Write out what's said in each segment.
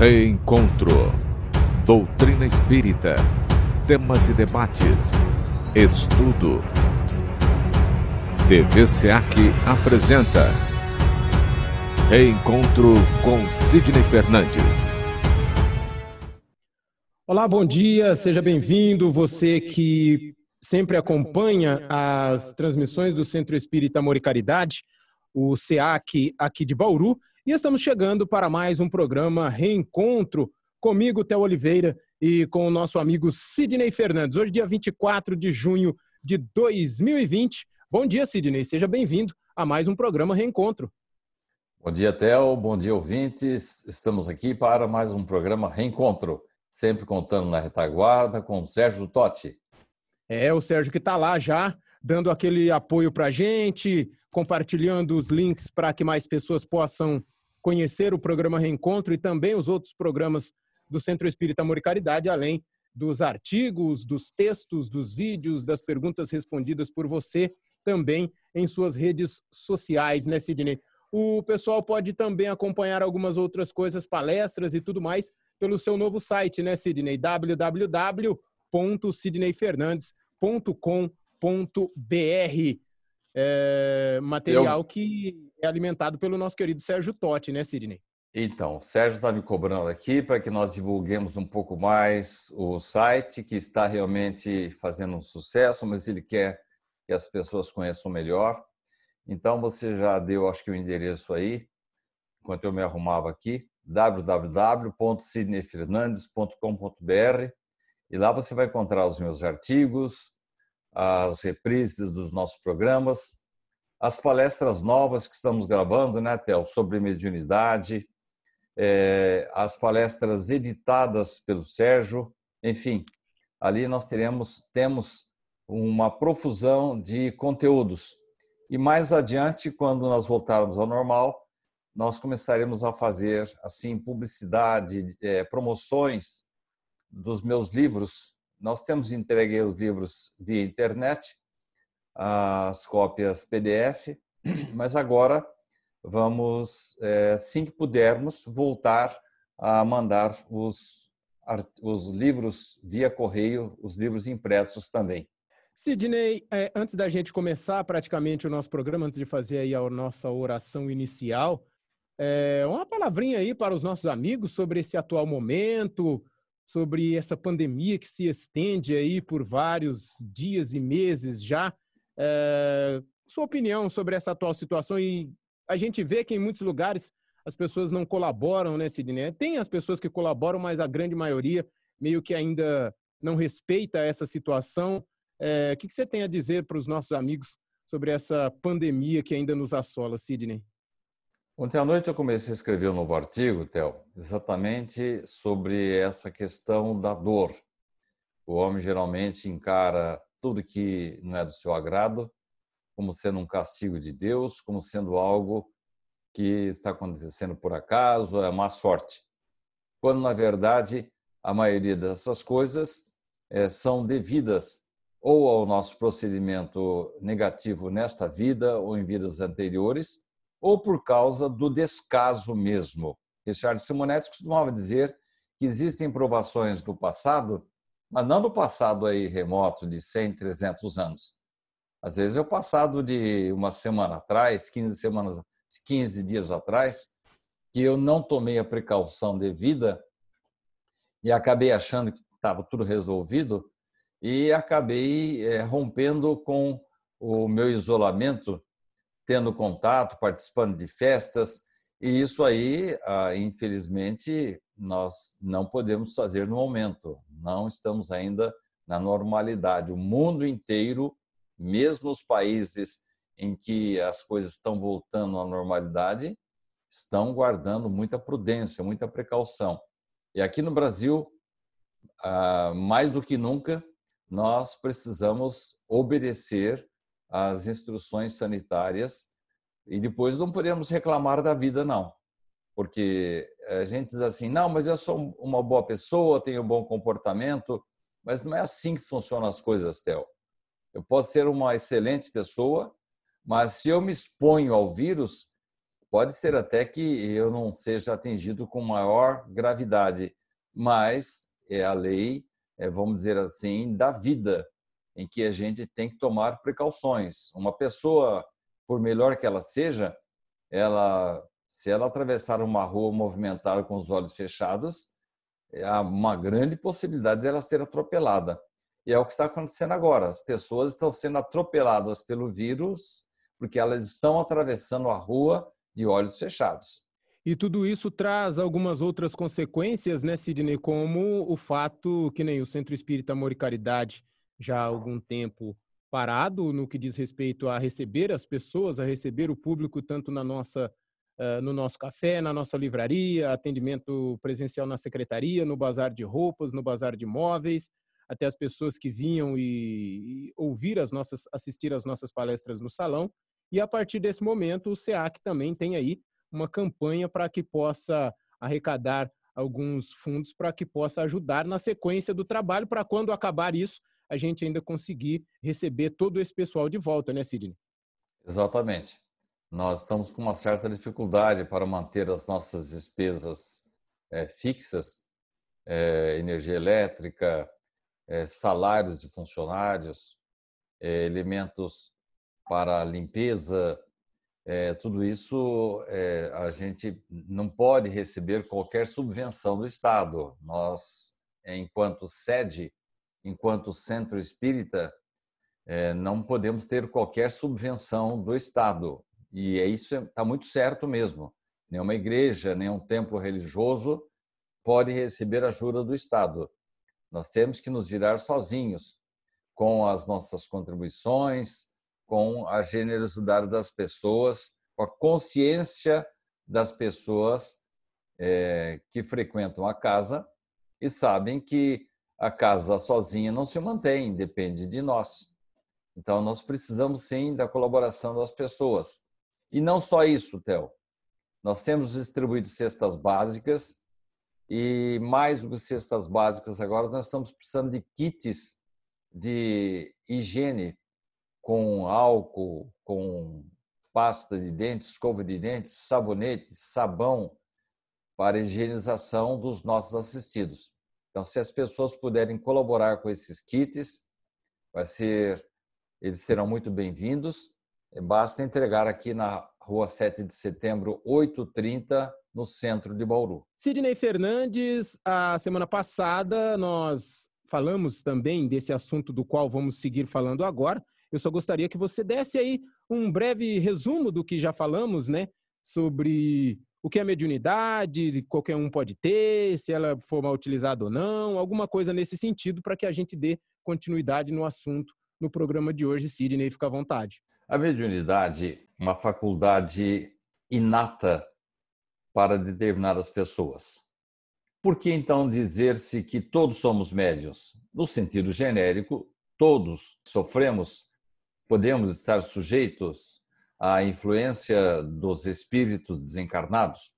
Reencontro. Doutrina espírita. Temas e debates. Estudo. TV SEAC apresenta Reencontro com Sidney Fernandes. Olá, bom dia, seja bem-vindo. Você que sempre acompanha as transmissões do Centro Espírita Amor e Caridade, o SEAC aqui de Bauru. E estamos chegando para mais um programa Reencontro comigo, Theo Oliveira, e com o nosso amigo Sidney Fernandes. Hoje, dia 24 de junho de 2020. Bom dia, Sidney. Seja bem-vindo a mais um programa Reencontro. Bom dia, Theo. Bom dia, ouvintes. Estamos aqui para mais um programa Reencontro, sempre contando na retaguarda com o Sérgio Totti. É, o Sérgio que está lá já, dando aquele apoio para a gente, compartilhando os links para que mais pessoas possam conhecer o programa Reencontro e também os outros programas do Centro Espírita Amor e Caridade, além dos artigos, dos textos, dos vídeos, das perguntas respondidas por você também em suas redes sociais, né, Sidney? O pessoal pode também acompanhar algumas outras coisas, palestras e tudo mais pelo seu novo site, né, Sidney? www.sidneyfernandes.com.br é, material Eu... que é alimentado pelo nosso querido Sérgio Totti, né, Sidney? Então, o Sérgio está me cobrando aqui para que nós divulguemos um pouco mais o site, que está realmente fazendo um sucesso, mas ele quer que as pessoas conheçam melhor. Então, você já deu, acho que, o endereço aí, enquanto eu me arrumava aqui, www.sidneyfernandes.com.br e lá você vai encontrar os meus artigos, as reprises dos nossos programas, as palestras novas que estamos gravando, né, Tel, sobre mediunidade, é, as palestras editadas pelo Sérgio, enfim, ali nós teremos temos uma profusão de conteúdos. E mais adiante, quando nós voltarmos ao normal, nós começaremos a fazer assim publicidade, é, promoções dos meus livros nós temos entregue os livros via internet, as cópias PDF, mas agora vamos, é, assim que pudermos, voltar a mandar os, os livros via correio, os livros impressos também. Sidney, é, antes da gente começar praticamente o nosso programa, antes de fazer aí a nossa oração inicial, é, uma palavrinha aí para os nossos amigos sobre esse atual momento, sobre essa pandemia que se estende aí por vários dias e meses já. É, sua opinião sobre essa atual situação e a gente vê que em muitos lugares as pessoas não colaboram, né, Sidney? Tem as pessoas que colaboram, mas a grande maioria meio que ainda não respeita essa situação. É, o que você tem a dizer para os nossos amigos sobre essa pandemia que ainda nos assola, Sidney? Ontem à noite eu comecei a escrever um novo artigo, Theo, exatamente sobre essa questão da dor. O homem geralmente encara tudo que não é do seu agrado como sendo um castigo de Deus, como sendo algo que está acontecendo por acaso, é má sorte. Quando, na verdade, a maioria dessas coisas é, são devidas ou ao nosso procedimento negativo nesta vida ou em vidas anteriores, ou por causa do descaso mesmo. Richard Simonetti costumava dizer que existem provações do passado, mas não do passado aí remoto de 100, 300 anos. Às vezes é o passado de uma semana atrás, 15 semanas, 15 dias atrás, que eu não tomei a precaução devida e acabei achando que estava tudo resolvido e acabei é, rompendo com o meu isolamento tendo contato, participando de festas, e isso aí, ah, infelizmente, nós não podemos fazer no momento. Não estamos ainda na normalidade. O mundo inteiro, mesmo os países em que as coisas estão voltando à normalidade, estão guardando muita prudência, muita precaução. E aqui no Brasil, ah, mais do que nunca, nós precisamos obedecer as instruções sanitárias e depois não podemos reclamar da vida, não. Porque a gente diz assim, não, mas eu sou uma boa pessoa, tenho um bom comportamento, mas não é assim que funcionam as coisas, Theo. Eu posso ser uma excelente pessoa, mas se eu me exponho ao vírus, Pode ser até que eu não seja atingido com maior gravidade, mas é a lei, é, vamos dizer assim, da vida, em que a gente tem que tomar precauções. Uma pessoa, por melhor que ela seja, ela, se ela atravessar uma rua movimentada com os olhos fechados, há uma grande possibilidade dela ser atropelada. E é o que está acontecendo agora. As pessoas estão sendo atropeladas pelo vírus porque elas estão atravessando a rua de olhos fechados. E tudo isso traz algumas outras consequências, né, Sidney? Como o fato que nem o Centro Espírita Amor e Caridade já há algum tempo parado no que diz respeito a receber as pessoas, a receber o público tanto na nossa no nosso café, na nossa livraria, atendimento presencial na secretaria, no bazar de roupas, no bazar de móveis, até as pessoas que vinham e, e ouvir as nossas, assistir às nossas palestras no salão. E a partir desse momento, o SEAC também tem aí uma campanha para que possa arrecadar alguns fundos para que possa ajudar na sequência do trabalho, para quando acabar isso, a gente ainda conseguir receber todo esse pessoal de volta, né, Sidney? Exatamente. Nós estamos com uma certa dificuldade para manter as nossas despesas é, fixas, é, energia elétrica, é, salários de funcionários, elementos para limpeza, é, tudo isso é, a gente não pode receber qualquer subvenção do Estado. Nós, enquanto sede, enquanto centro espírita, é, não podemos ter qualquer subvenção do Estado. E é isso está muito certo mesmo. Nenhuma igreja, nenhum templo religioso pode receber ajuda do Estado. Nós temos que nos virar sozinhos com as nossas contribuições, com a generosidade das pessoas, com a consciência das pessoas é, que frequentam a casa e sabem que a casa sozinha não se mantém, depende de nós. Então, nós precisamos sim da colaboração das pessoas. E não só isso, Theo. Nós temos distribuído cestas básicas e mais do que cestas básicas agora, nós estamos precisando de kits de higiene com álcool, com pasta de dentes, escova de dentes, sabonete, sabão para higienização dos nossos assistidos. Então, se as pessoas puderem colaborar com esses kits, vai ser, eles serão muito bem-vindos. Basta entregar aqui na Rua 7 de Setembro, 830, no centro de Bauru. Sidney Fernandes, a semana passada nós falamos também desse assunto do qual vamos seguir falando agora, eu só gostaria que você desse aí um breve resumo do que já falamos, né? Sobre o que é mediunidade, qualquer um pode ter, se ela for mal utilizada ou não, alguma coisa nesse sentido para que a gente dê continuidade no assunto no programa de hoje. Sidney, fica à vontade. A mediunidade uma faculdade inata para determinadas pessoas. Por que então dizer-se que todos somos médios? No sentido genérico, todos sofremos podemos estar sujeitos à influência dos espíritos desencarnados.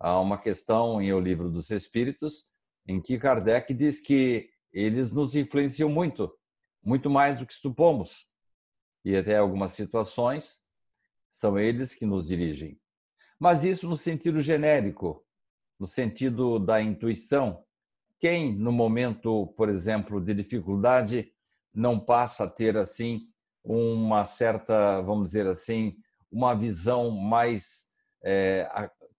Há uma questão em O Livro dos Espíritos em que Kardec diz que eles nos influenciam muito, muito mais do que supomos. E até algumas situações são eles que nos dirigem. Mas isso no sentido genérico, no sentido da intuição. Quem, no momento, por exemplo, de dificuldade, não passa a ter assim uma certa, vamos dizer assim, uma visão mais é,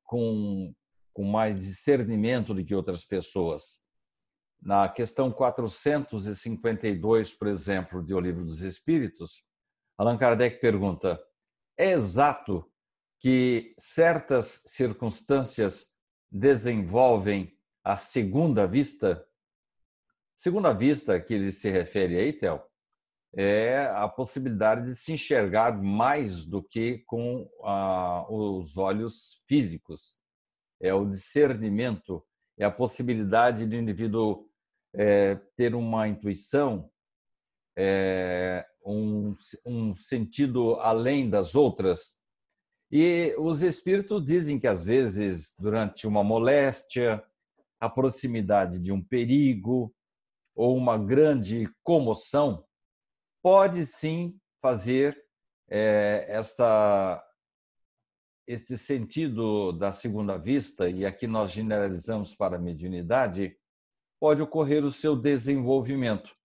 com, com mais discernimento do que outras pessoas. Na questão 452, por exemplo, de O Livro dos Espíritos, Allan Kardec pergunta: é exato que certas circunstâncias desenvolvem a segunda vista? Segunda vista que ele se refere aí, Théo, é a possibilidade de se enxergar mais do que com ah, os olhos físicos. É o discernimento, é a possibilidade do indivíduo é, ter uma intuição, é, um, um sentido além das outras. E os espíritos dizem que, às vezes, durante uma moléstia, a proximidade de um perigo ou uma grande comoção, pode sim fazer é, esta, este sentido da segunda vista, e aqui nós generalizamos para a mediunidade, pode ocorrer o seu desenvolvimento.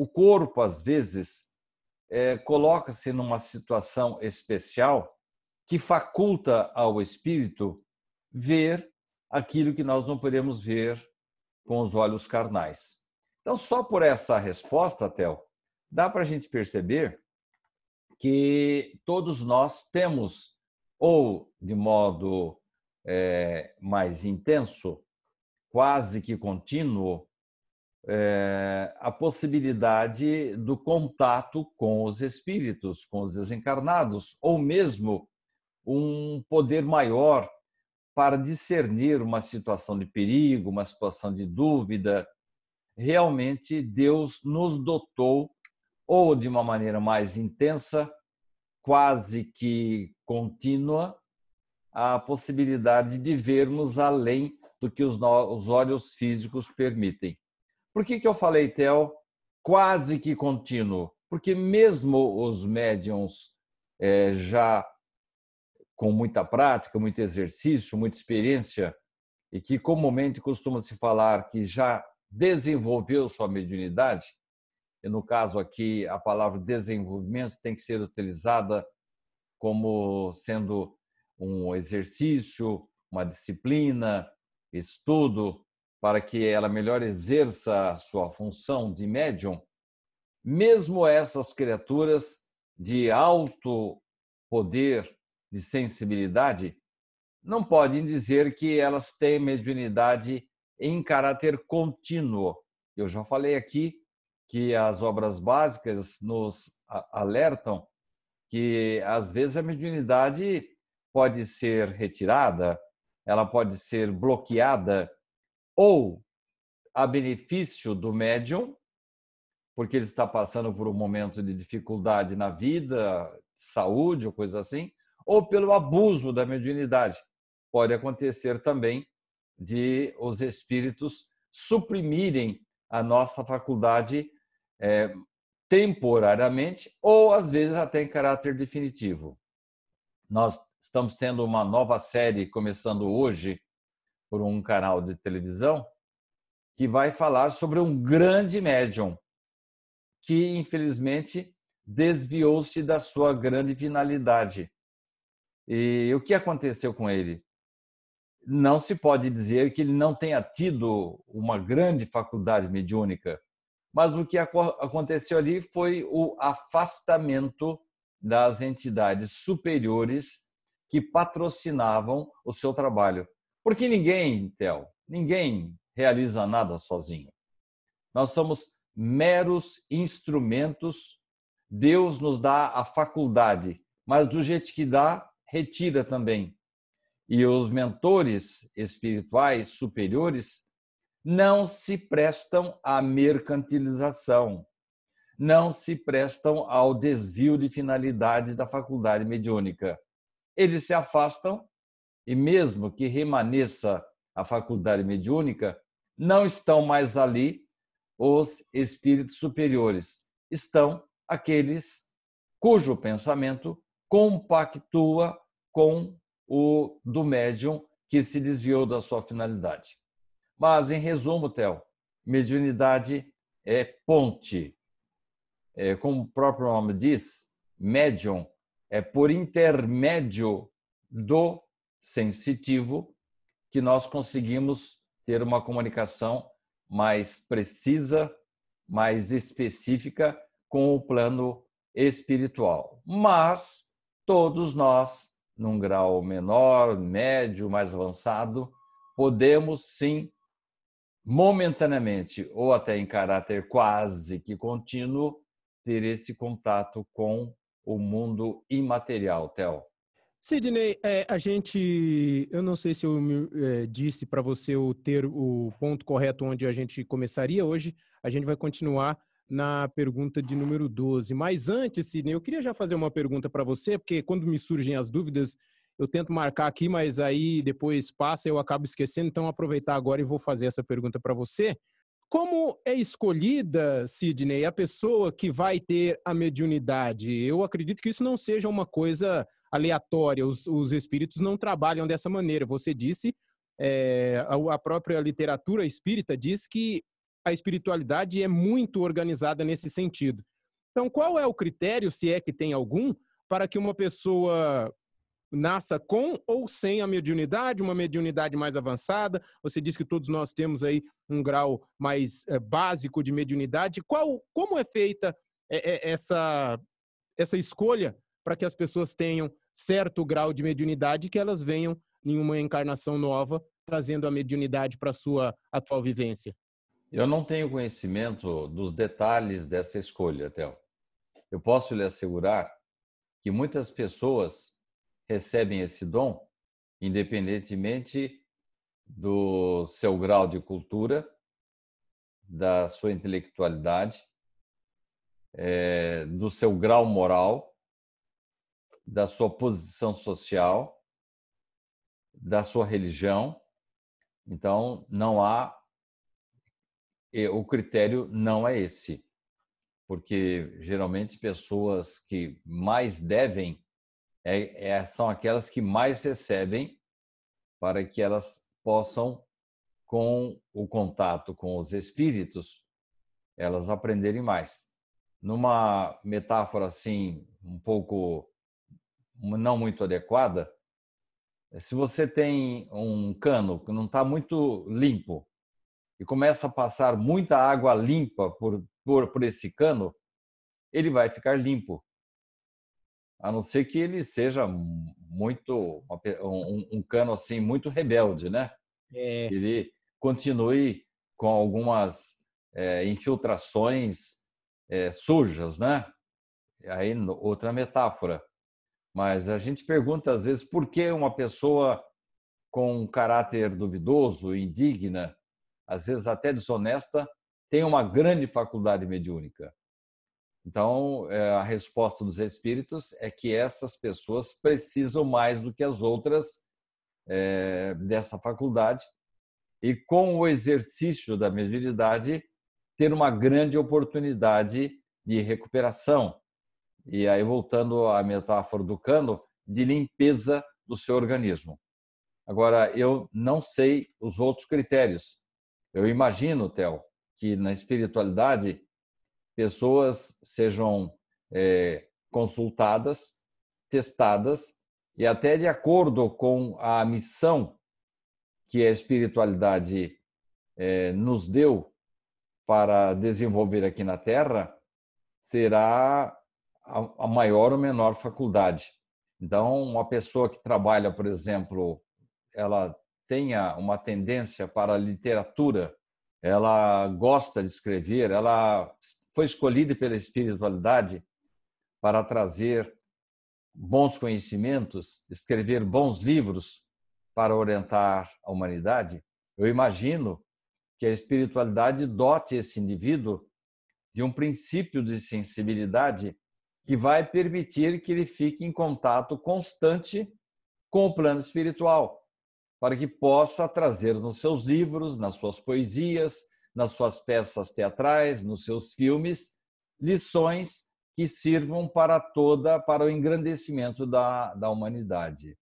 O corpo, às vezes, é, coloca-se numa situação especial que faculta ao espírito ver aquilo que nós não podemos ver com os olhos carnais. Então, só por essa resposta, Tel, dá para a gente perceber que todos nós temos, ou de modo é, mais intenso, quase que contínuo, é, a possibilidade do contato com os espíritos, com os desencarnados, ou mesmo um poder maior para discernir uma situação de perigo, uma situação de dúvida. Realmente, Deus nos dotou, ou de uma maneira mais intensa, quase que contínua, a possibilidade de vermos além do que os, olhos físicos permitem. Por que, que eu falei, Theo, quase que contínuo? Porque mesmo os médiums é, já com muita prática, muito exercício, muita experiência, e que comumente costuma se falar que já desenvolveu sua mediunidade, e no caso aqui a palavra desenvolvimento tem que ser utilizada como sendo um exercício, uma disciplina, estudo, para que ela melhor exerça a sua função de médium, mesmo essas criaturas de alto poder de sensibilidade, não podem dizer que elas têm mediunidade em caráter contínuo. Eu já falei aqui que as obras básicas nos alertam que às vezes a mediunidade pode ser retirada, ela pode ser bloqueada ou a benefício do médium, porque ele está passando por um momento de dificuldade na vida, saúde ou coisa assim, ou pelo abuso da mediunidade. Pode acontecer também de os espíritos suprimirem a nossa faculdade é, temporariamente ou às vezes até em caráter definitivo. Nós estamos tendo uma nova série começando hoje por um canal de televisão que vai falar sobre um grande médium que infelizmente desviou-se da sua grande finalidade. E o que aconteceu com ele? Não se pode dizer que ele não tenha tido uma grande faculdade mediúnica, mas o que aconteceu ali foi o afastamento das entidades superiores que patrocinavam o seu trabalho. Porque ninguém, Theo, ninguém realiza nada sozinho. Nós somos meros instrumentos. Deus nos dá a faculdade, mas do jeito que dá, retira também. E os mentores espirituais superiores não se prestam à mercantilização, não se prestam ao desvio de finalidade da faculdade mediúnica. Eles se afastam e, mesmo que remaneça a faculdade mediúnica, não estão mais ali os espíritos superiores, estão aqueles cujo pensamento compactua com o do médium que se desviou da sua finalidade. Mas, em resumo, Theo, mediunidade é ponte. É, como o próprio nome diz, médium é por intermédio do sensitivo que nós conseguimos ter uma comunicação mais precisa, mais específica com o plano espiritual. Mas todos nós, num grau menor, médio, mais avançado, podemos sim, momentaneamente ou até em caráter quase que contínuo, ter esse contato com o mundo imaterial, Theo. Sidney, é, a gente, eu não sei se eu é, disse para você o ter o ponto correto onde a gente começaria hoje. A gente vai continuar na pergunta de número 12. Mas antes, Sidney, eu queria já fazer uma pergunta para você, porque quando me surgem as dúvidas, eu tento marcar aqui, mas aí depois passa eu acabo esquecendo. Então, aproveitar agora e vou fazer essa pergunta para você. Como é escolhida, Sidney, a pessoa que vai ter a mediunidade? Eu acredito que isso não seja uma coisa aleatória. Os, os espíritos não trabalham dessa maneira. Você disse, é, a, própria literatura espírita diz que a espiritualidade é muito organizada nesse sentido. Então, qual é o critério, se é que tem algum, para que uma pessoa nasça com ou sem a mediunidade, uma mediunidade mais avançada? Você diz que todos nós temos aí um grau mais é, básico de mediunidade. Qual, como é feita é, essa, essa escolha para que as pessoas tenham certo grau de mediunidade e que elas venham em uma encarnação nova, trazendo a mediunidade para a sua atual vivência? Eu não tenho conhecimento dos detalhes dessa escolha, Théo. Eu posso lhe assegurar que muitas pessoas recebem esse dom, independentemente do seu grau de cultura, da sua intelectualidade, é, do seu grau moral, da sua posição social, da sua religião. Então, não há o critério não é esse, porque geralmente pessoas que mais devem é, é, são aquelas que mais recebem para que elas possam, com o contato com os espíritos, elas aprenderem mais. Numa metáfora assim, um pouco não muito adequada, se você tem um cano que não está muito limpo e começa a passar muita água limpa por, por, por esse cano, ele vai ficar limpo. A não ser que ele seja muito um, um cano assim muito rebelde, né? É. Ele continue com algumas é, infiltrações é, sujas, né? Aí outra metáfora. Mas a gente pergunta às vezes por que uma pessoa com um caráter duvidoso, indigna, às vezes até desonesta, tem uma grande faculdade mediúnica. Então, é, a resposta dos espíritos é que essas pessoas precisam mais do que as outras é, dessa faculdade e, com o exercício da mediunidade, ter uma grande oportunidade de recuperação. E aí, voltando à metáfora do cano, de limpeza do seu organismo. Agora, eu não sei os outros critérios. Eu imagino, Theo, que na espiritualidade pessoas sejam é, consultadas, testadas e até de acordo com a missão que a espiritualidade é, nos deu para desenvolver aqui na Terra, será a maior ou menor faculdade. Então, uma pessoa que trabalha, por exemplo, ela tenha uma tendência para a literatura, ela gosta de escrever, ela foi escolhida pela espiritualidade para trazer bons conhecimentos, escrever bons livros para orientar a humanidade. Eu imagino que a espiritualidade dote esse indivíduo de um princípio de sensibilidade que vai permitir que ele fique em contato constante com o plano espiritual para que possa trazer nos seus livros, nas suas poesias, nas suas peças teatrais, nos seus filmes, lições que sirvam para toda, para o engrandecimento da, da humanidade.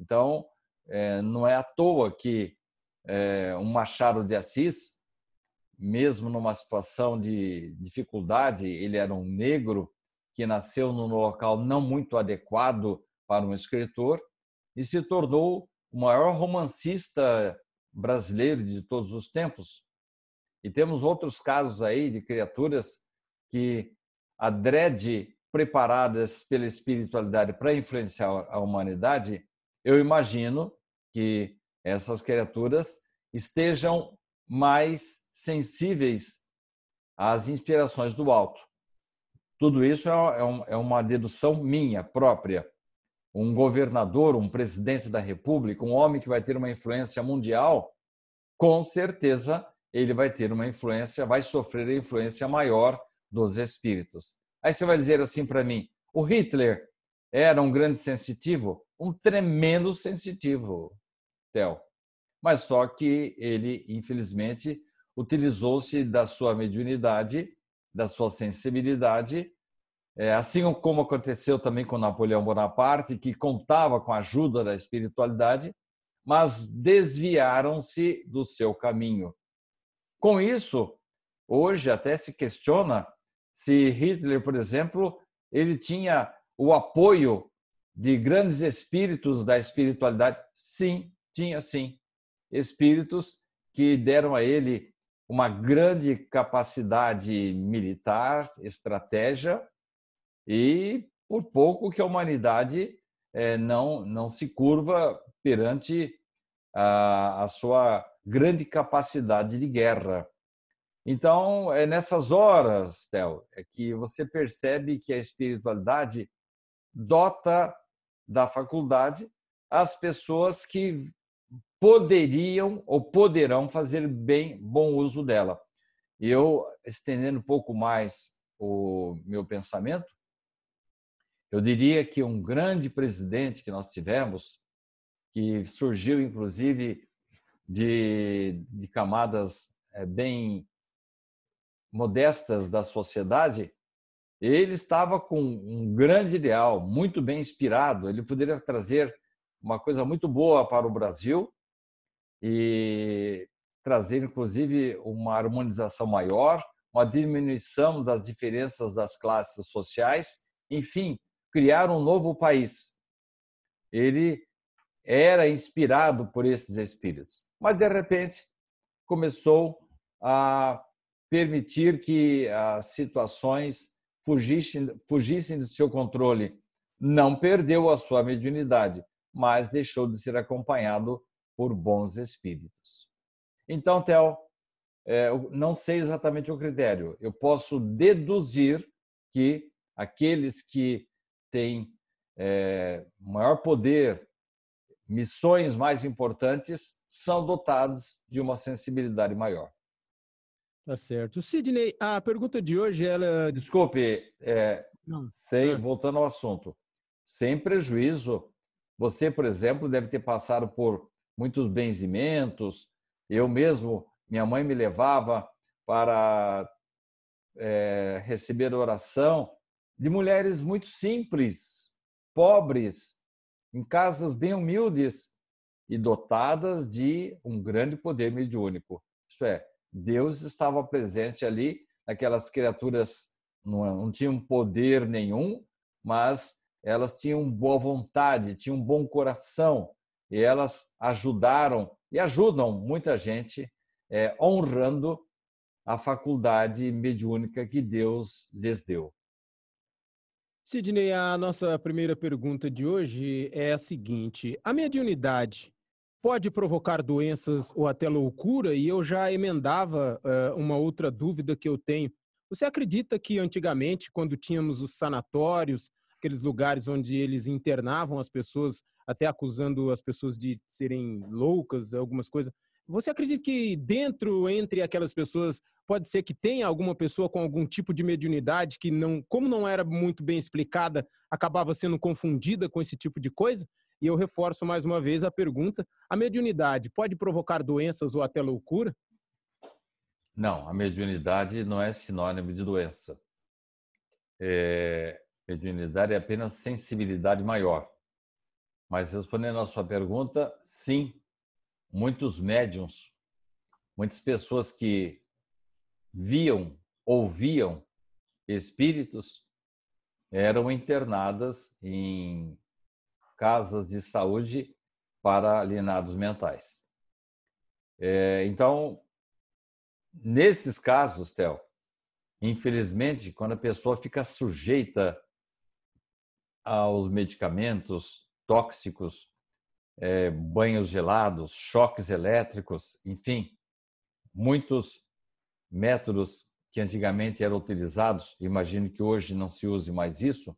Então, é, não é à toa que é, um Machado de Assis, mesmo numa situação de dificuldade, ele era um negro que nasceu num local não muito adequado para um escritor e se tornou o maior romancista brasileiro de todos os tempos. E temos outros casos aí de criaturas que adrede preparadas pela espiritualidade para influenciar a humanidade, eu imagino que essas criaturas estejam mais sensíveis às inspirações do alto. Tudo isso é, é, é uma dedução minha própria um governador, um presidente da República, um homem que vai ter uma influência mundial, com certeza ele vai ter uma influência, vai sofrer a influência maior dos espíritos. Aí você vai dizer assim para mim: o Hitler era um grande sensitivo? Um tremendo sensitivo, Theo. Mas só que ele, infelizmente, utilizou-se da sua mediunidade, da sua sensibilidade é, assim como aconteceu também com Napoleão Bonaparte, que contava com a ajuda da espiritualidade, mas desviaram-se do seu caminho. Com isso, hoje até se questiona se Hitler, por exemplo, ele tinha o apoio de grandes espíritos da espiritualidade. Sim, tinha sim. Espíritos que deram a ele uma grande capacidade militar, estratégia, e por pouco que a humanidade é, não, não se curva perante a, a sua grande capacidade de guerra. Então, é nessas horas, Theo, é que você percebe que a espiritualidade dota da faculdade as pessoas que poderiam ou poderão fazer bem bom uso dela. Eu estendendo um pouco mais o meu pensamento, eu diria que um grande presidente que nós tivemos, que surgiu inclusive de, de camadas eh, bem modestas da sociedade, ele estava com um grande ideal, muito bem inspirado. Ele poderia trazer uma coisa muito boa para o Brasil e trazer, inclusive, uma harmonização maior, uma diminuição das diferenças das classes sociais, enfim, criar um novo país. Ele era inspirado por esses espíritos, mas de repente começou a permitir que as situações fugissem, fugissem do seu controle. Não perdeu a sua mediunidade, mas deixou de ser acompanhado por bons espíritos. Então, Theo, é, não sei exatamente o critério. Eu posso deduzir que aqueles que têm é, maior poder, missões mais importantes, são dotados de uma sensibilidade maior. Tá certo. Sidney, a pergunta de hoje, ela. Desculpe, é, sem, voltando ao assunto, sem prejuízo, você, por exemplo, deve ter passado por muitos benzimentos. Eu mesmo, minha mãe me levava para é, receber oração de mulheres muito simples, pobres, em casas bem humildes e dotadas de um grande poder mediúnico. Isto é, Deus estava presente ali, aquelas criaturas não, não tinham poder nenhum, mas elas tinham boa vontade, tinham um bom coração e elas ajudaram e ajudam muita gente é, honrando a faculdade mediúnica que Deus lhes deu. Sidney, a nossa primeira pergunta de hoje é a seguinte: a mediunidade pode provocar doenças ou até loucura? E eu já emendava uh, uma outra dúvida que eu tenho. Você acredita que antigamente, quando tínhamos os sanatórios, aqueles lugares onde eles internavam as pessoas, até acusando as pessoas de serem loucas, algumas coisas, você acredita que dentro, entre aquelas pessoas, pode ser que tenha alguma pessoa com algum tipo de mediunidade que, não, como não era muito bem explicada, acabava sendo confundida com esse tipo de coisa? E eu reforço mais uma vez a pergunta: a mediunidade pode provocar doenças ou até loucura? Não, a mediunidade não é sinônimo de doença. É, mediunidade é apenas sensibilidade maior. Mas respondendo à sua pergunta, sim, muitos médiums, muitas pessoas que viam, ouviam espíritos, eram internadas em casas de saúde para alienados mentais. É, então, nesses casos, Theo, infelizmente, quando a pessoa fica sujeita aos medicamentos tóxicos, é, banhos gelados, choques elétricos, enfim, muitos métodos que antigamente eram utilizados, imagino que hoje não se use mais isso,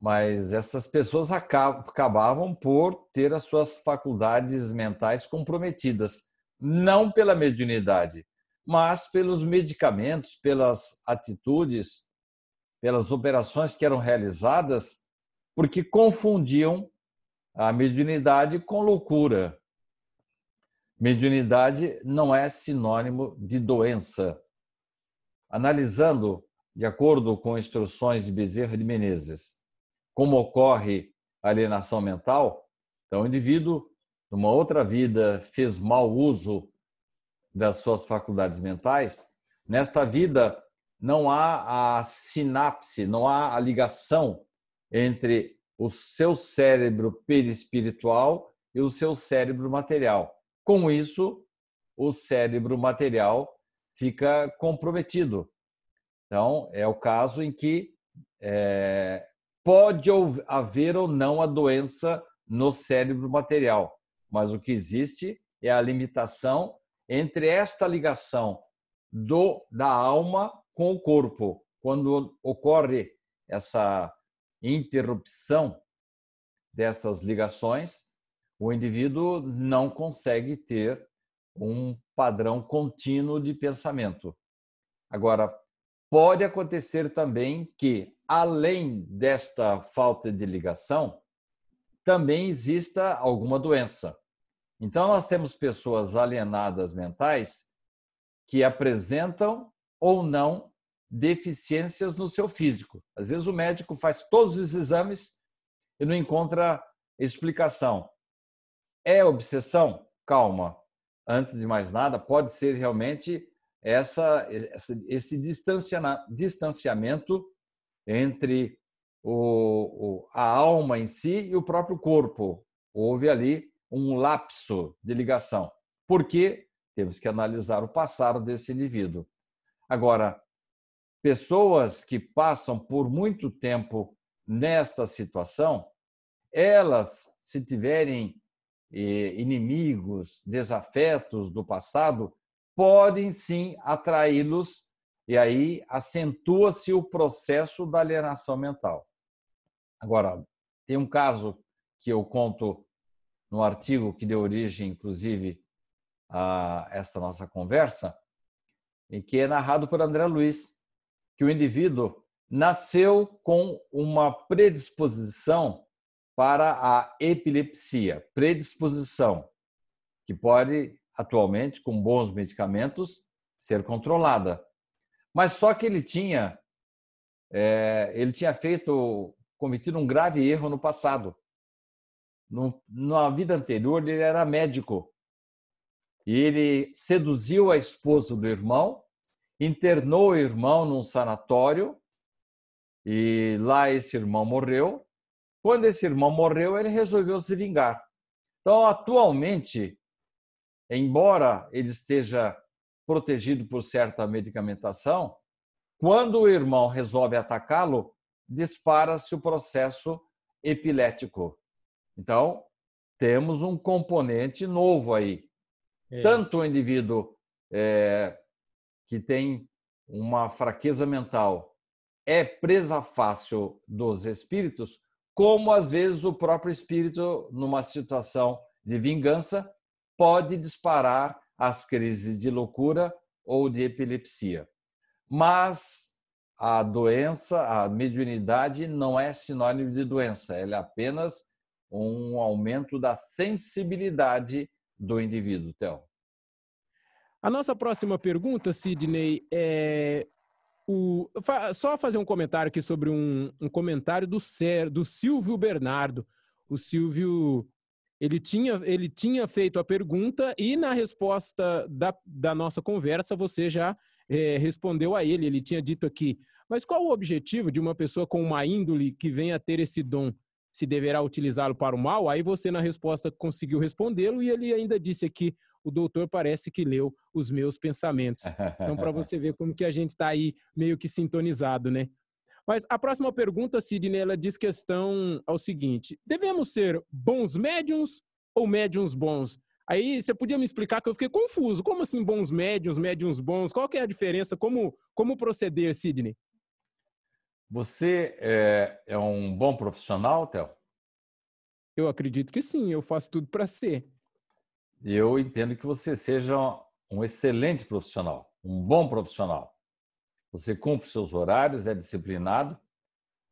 mas essas pessoas acabavam por ter as suas faculdades mentais comprometidas, não pela mediunidade, mas pelos medicamentos, pelas atitudes, pelas operações que eram realizadas, porque confundiam a mediunidade com loucura. Mediunidade não é sinônimo de doença. Analisando de acordo com instruções de Bezerra de Menezes, como ocorre alienação mental, então o indivíduo, numa outra vida, fez mau uso das suas faculdades mentais, nesta vida não há a sinapse, não há a ligação entre o seu cérebro perispiritual e o seu cérebro material. Com isso, o cérebro material fica comprometido. Então, é o caso em que é, pode haver ou não a doença no cérebro material, mas o que existe é a limitação entre esta ligação do da alma com o corpo. Quando ocorre essa interrupção dessas ligações, o indivíduo não consegue ter um padrão contínuo de pensamento. Agora, pode acontecer também que, além desta falta de ligação, também exista alguma doença. Então, nós temos pessoas alienadas mentais que apresentam ou não deficiências no seu físico. Às vezes, o médico faz todos os exames e não encontra explicação. É obsessão? Calma. Antes de mais nada, pode ser realmente essa, esse distanciamento entre o, a alma em si e o próprio corpo. Houve ali um lapso de ligação. Por quê? Temos que analisar o passado desse indivíduo. Agora, pessoas que passam por muito tempo nesta situação, elas, se tiverem eh, inimigos, desafetos do passado, podem sim atraí-los e aí acentua-se o processo da alienação mental. Agora, tem um caso que eu conto no artigo que deu origem, inclusive, a esta nossa conversa, em que é narrado por André Luiz, que o indivíduo nasceu com uma predisposição para a epilepsia, predisposição, que pode atualmente, com bons medicamentos, ser controlada. Mas só que ele tinha, é, ele tinha feito, cometido um grave erro no passado. No, na vida anterior, ele era médico. E ele seduziu a esposa do irmão, internou o irmão num sanatório, e lá esse irmão morreu. Quando esse irmão morreu, ele resolveu se vingar. Então, atualmente, embora ele esteja protegido por certa medicamentação, quando o irmão resolve atacá-lo, dispara-se o processo epilético. Então, temos um componente novo aí. É. Tanto o indivíduo é, que tem uma fraqueza mental é presa fácil dos espíritos, como às vezes o próprio espírito, numa situação de vingança, pode disparar as crises de loucura ou de epilepsia. Mas a doença, a mediunidade não é sinônimo de doença, ela é apenas um aumento da sensibilidade do indivíduo, Theo. A nossa próxima pergunta, Sidney, é o, só fazer um comentário aqui sobre um, um comentário do, Ser, do Silvio Bernardo. O Silvio ele tinha, ele tinha feito a pergunta e na resposta da, da nossa conversa você já é, respondeu a ele. Ele tinha dito aqui, mas qual o objetivo de uma pessoa com uma índole que venha a ter esse dom? Se deverá utilizá-lo para o mal? Aí você na resposta conseguiu respondê-lo e ele ainda disse aqui, o doutor parece que leu os meus pensamentos. Então para você ver como que a gente está aí meio que sintonizado, né? Mas a próxima pergunta, Sidney, ela diz questão ao seguinte: devemos ser bons médiums ou médiums bons? Aí você podia me explicar que eu fiquei confuso. Como assim bons médiums, médiums bons? Qual que é a diferença? Como, como proceder, Sidney? Você é, é um bom profissional, Théo? Eu acredito que sim, eu faço tudo para ser. Eu entendo que você seja um excelente profissional, um bom profissional. Você cumpre seus horários, é disciplinado,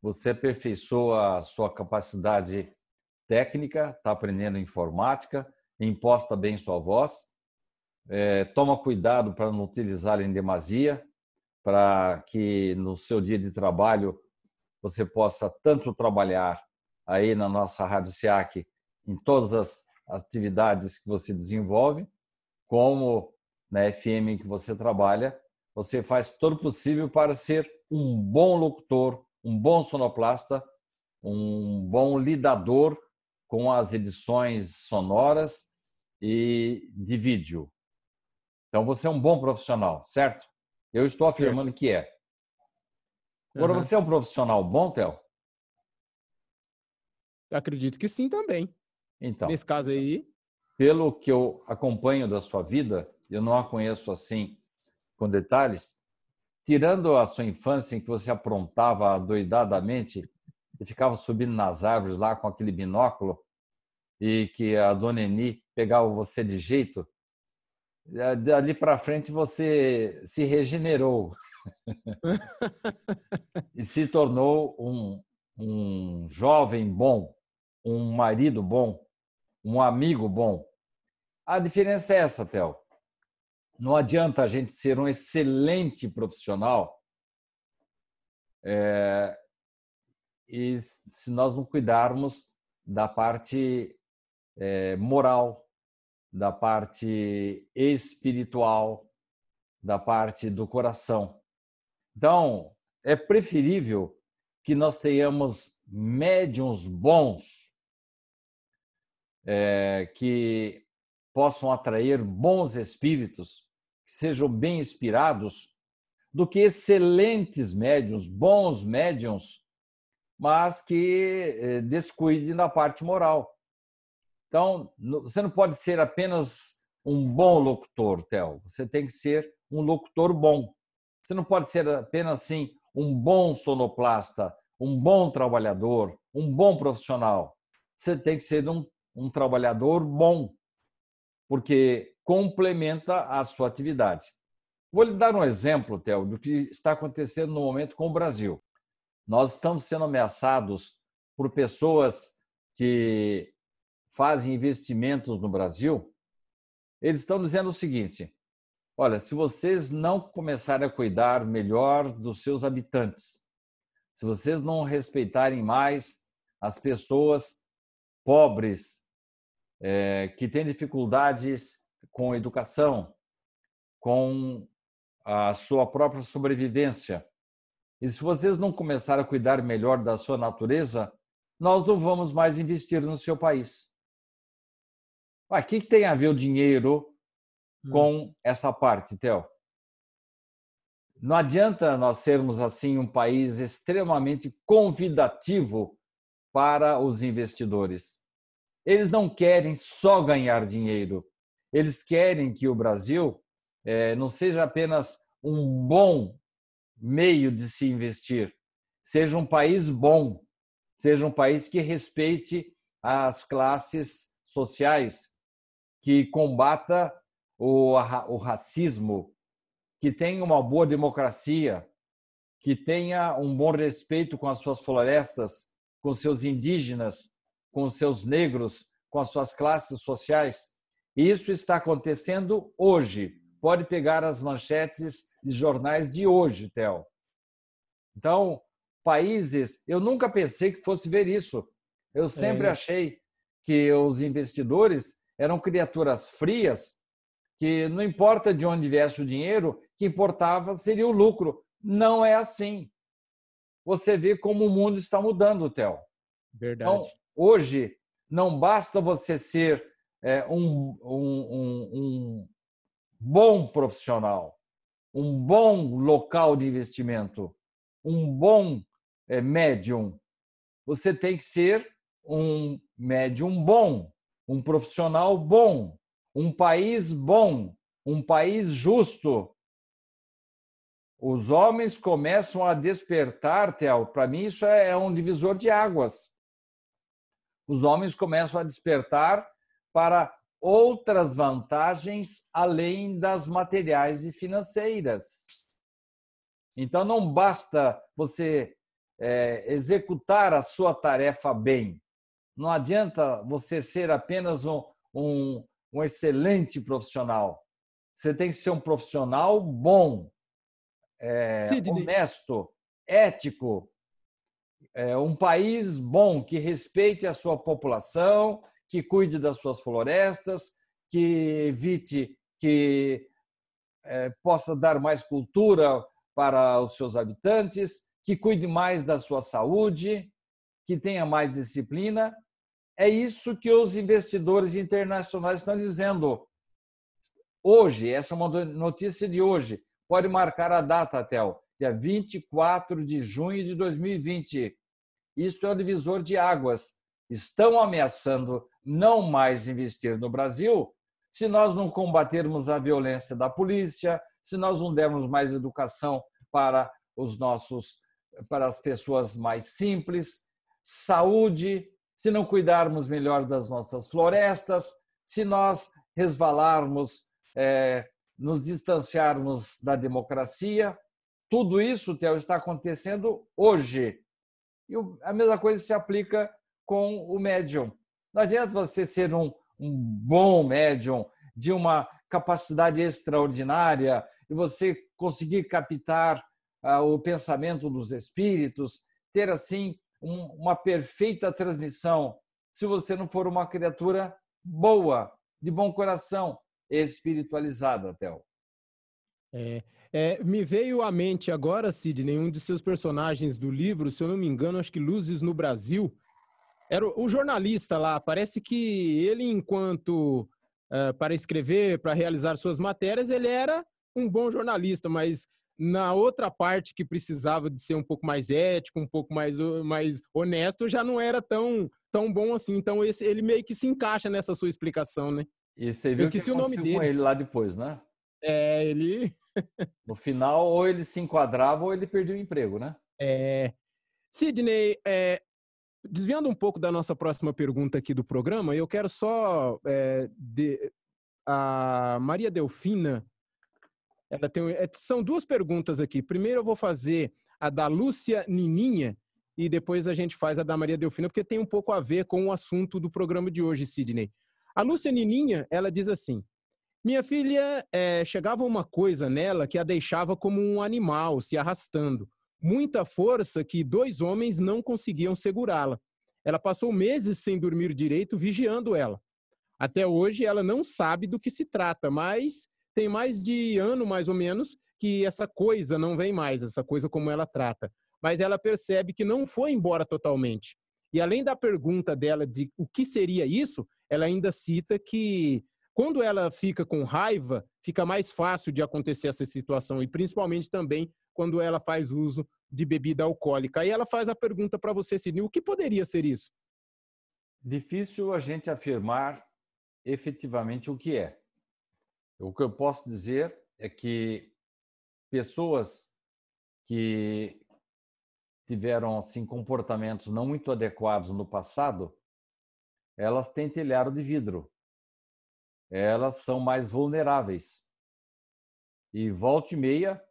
você aperfeiçoa a sua capacidade técnica, está aprendendo informática, imposta bem sua voz, é, toma cuidado para não utilizá-la em demasia, para que no seu dia de trabalho você possa tanto trabalhar aí na nossa Rádio SEAC em todas as atividades que você desenvolve, como na FM em que você trabalha, você faz todo o possível para ser um bom locutor, um bom sonoplasta, um bom lidador com as edições sonoras e de vídeo. Então você é um bom profissional, certo? Eu estou afirmando certo. que é. Agora, uhum. você é um profissional bom, Theo? Acredito que sim também. Então. Nesse caso aí. Pelo que eu acompanho da sua vida, eu não a conheço assim com detalhes, tirando a sua infância em que você aprontava doidadamente e ficava subindo nas árvores lá com aquele binóculo e que a dona Eni pegava você de jeito, dali para frente você se regenerou e se tornou um, um jovem bom, um marido bom, um amigo bom. A diferença é essa, Theo. Não adianta a gente ser um excelente profissional é, e se nós não cuidarmos da parte é, moral, da parte espiritual, da parte do coração. Então, é preferível que nós tenhamos médiums bons é, que possam atrair bons espíritos, que sejam bem inspirados, do que excelentes médiums, bons médiums, mas que é, descuidem da parte moral. Então, você não pode ser apenas um bom locutor, Theo. Você tem que ser um locutor bom. Você não pode ser apenas assim um bom sonoplasta, um bom trabalhador, um bom profissional. Você tem que ser um, um trabalhador bom, porque complementa a sua atividade. Vou lhe dar um exemplo, Theo, do que está acontecendo no momento com o Brasil. Nós estamos sendo ameaçados por pessoas que fazem investimentos no Brasil. Eles estão dizendo o seguinte: Olha, se vocês não começarem a cuidar melhor dos seus habitantes, se vocês não respeitarem mais as pessoas pobres é, que têm dificuldades com educação, com a sua própria sobrevivência, e se vocês não começarem a cuidar melhor da sua natureza, nós não vamos mais investir no seu país. O que tem a ver o dinheiro Hum. com essa parte, Theo. Não adianta nós sermos assim um país extremamente convidativo para os investidores. Eles não querem só ganhar dinheiro. Eles querem que o Brasil é, não seja apenas um bom meio de se investir, seja um país bom, seja um país que respeite as classes sociais, que combata o, o racismo, que tenha uma boa democracia, que tenha um bom respeito com as suas florestas, com seus indígenas, com os seus negros, com as suas classes sociais. Isso está acontecendo hoje. Pode pegar as manchetes de jornais de hoje, Theo. Então, países, eu nunca pensei que fosse ver isso. Eu sempre é. achei que os investidores eram criaturas frias que não importa de onde viesse o dinheiro, que importava seria o lucro. Não é assim. Você vê como o mundo está mudando, Theo. Verdade. Então, hoje, não basta você ser é, um, um, um, bom profissional, um bom local de investimento, um bom é, médium. Você tem que ser um médium bom, um profissional bom, um país bom, um país justo. Os homens começam a despertar, Theo. Para mim, isso é, é um divisor de águas. Os homens começam a despertar para outras vantagens além das materiais e financeiras. Então, não basta você é, executar a sua tarefa bem. Não adianta você ser apenas um, um, um excelente profissional. Você tem que ser um profissional bom. é, honesto, ético, é, um país bom que respeite a sua população, que cuide das suas florestas, que evite que é, possa dar mais cultura para os seus habitantes, que cuide mais da sua saúde, que tenha mais disciplina. É isso que os investidores internacionais estão dizendo. Hoje, essa é uma notícia de hoje, pode marcar a data, Tel, dia 24 de junho de 2020. Isso é um divisor de águas. Estão ameaçando não mais investir no Brasil se nós não combatermos a violência da polícia, se nós não dermos mais educação para os nossos para as pessoas mais simples, saúde, se não cuidarmos melhor das nossas florestas, se nós resvalarmos, é, nos distanciarmos da democracia, tudo isso, Theo, está acontecendo hoje. E a mesma coisa se aplica com o médium. Não adianta você ser um, um bom médium, de uma capacidade extraordinária, e você conseguir captar ah, o pensamento dos espíritos, ter assim um, uma perfeita transmissão, se você não for uma criatura boa, de bom coração, espiritualizada, Théo. É, é, me veio à mente agora, Sidney, um de seus personagens do livro, se eu não me engano, acho que Luzes no Brasil, era o, o jornalista lá. Parece que ele, enquanto uh, para escrever, para realizar suas matérias, ele era um bom jornalista, mas na outra parte que precisava de ser um pouco mais ético, um pouco mais, mais honesto, já não era tão, tão bom assim. Então esse, ele meio que se encaixa nessa sua explicação, né? E você viu Eu esqueci que o nome dele. com ele lá depois, né? É, ele. no final, ou ele se enquadrava ou ele perdeu o emprego, né? É. Sidney, é, desviando um pouco da nossa próxima pergunta aqui do programa, eu quero só. É, de, a Maria Delfina, ela tem, é, são duas perguntas aqui. Primeiro eu vou fazer a da Lúcia Nininha e depois a gente faz a da Maria Delfina, porque tem um pouco a ver com o assunto do programa de hoje, Sidney. A Lúcia Nininha, ela diz assim: minha filha é, chegava uma coisa nela que a deixava como um animal se arrastando, muita força que dois homens não conseguiam segurá-la. Ela passou meses sem dormir direito vigiando ela. Até hoje ela não sabe do que se trata, mas tem mais de ano mais ou menos que essa coisa não vem mais, essa coisa como ela trata. Mas ela percebe que não foi embora totalmente. E além da pergunta dela de o que seria isso, ela ainda cita que quando ela fica com raiva, fica mais fácil de acontecer essa situação e principalmente também quando ela faz uso de bebida alcoólica. Aí ela faz a pergunta para você, Sidney, o que poderia ser isso? Difícil a gente afirmar efetivamente o que é. O que eu posso dizer é que pessoas que tiveram assim comportamentos não muito adequados no passado, elas têm telhado de vidro elas são mais vulneráveis. E volta e meia,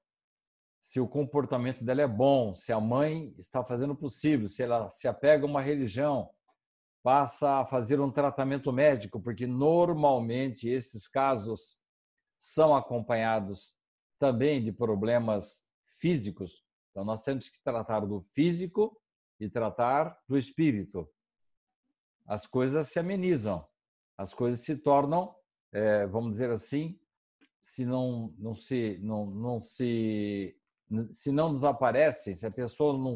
se o comportamento dela é bom, se a mãe está fazendo o possível, se ela se apega a uma religião, passa a fazer um tratamento médico, porque normalmente esses casos são acompanhados também de problemas físicos. Então nós temos que tratar do físico e tratar do espírito. As coisas se amenizam, as coisas se tornam é, vamos dizer assim, se não, não se não, não se se não desaparece, se a pessoa não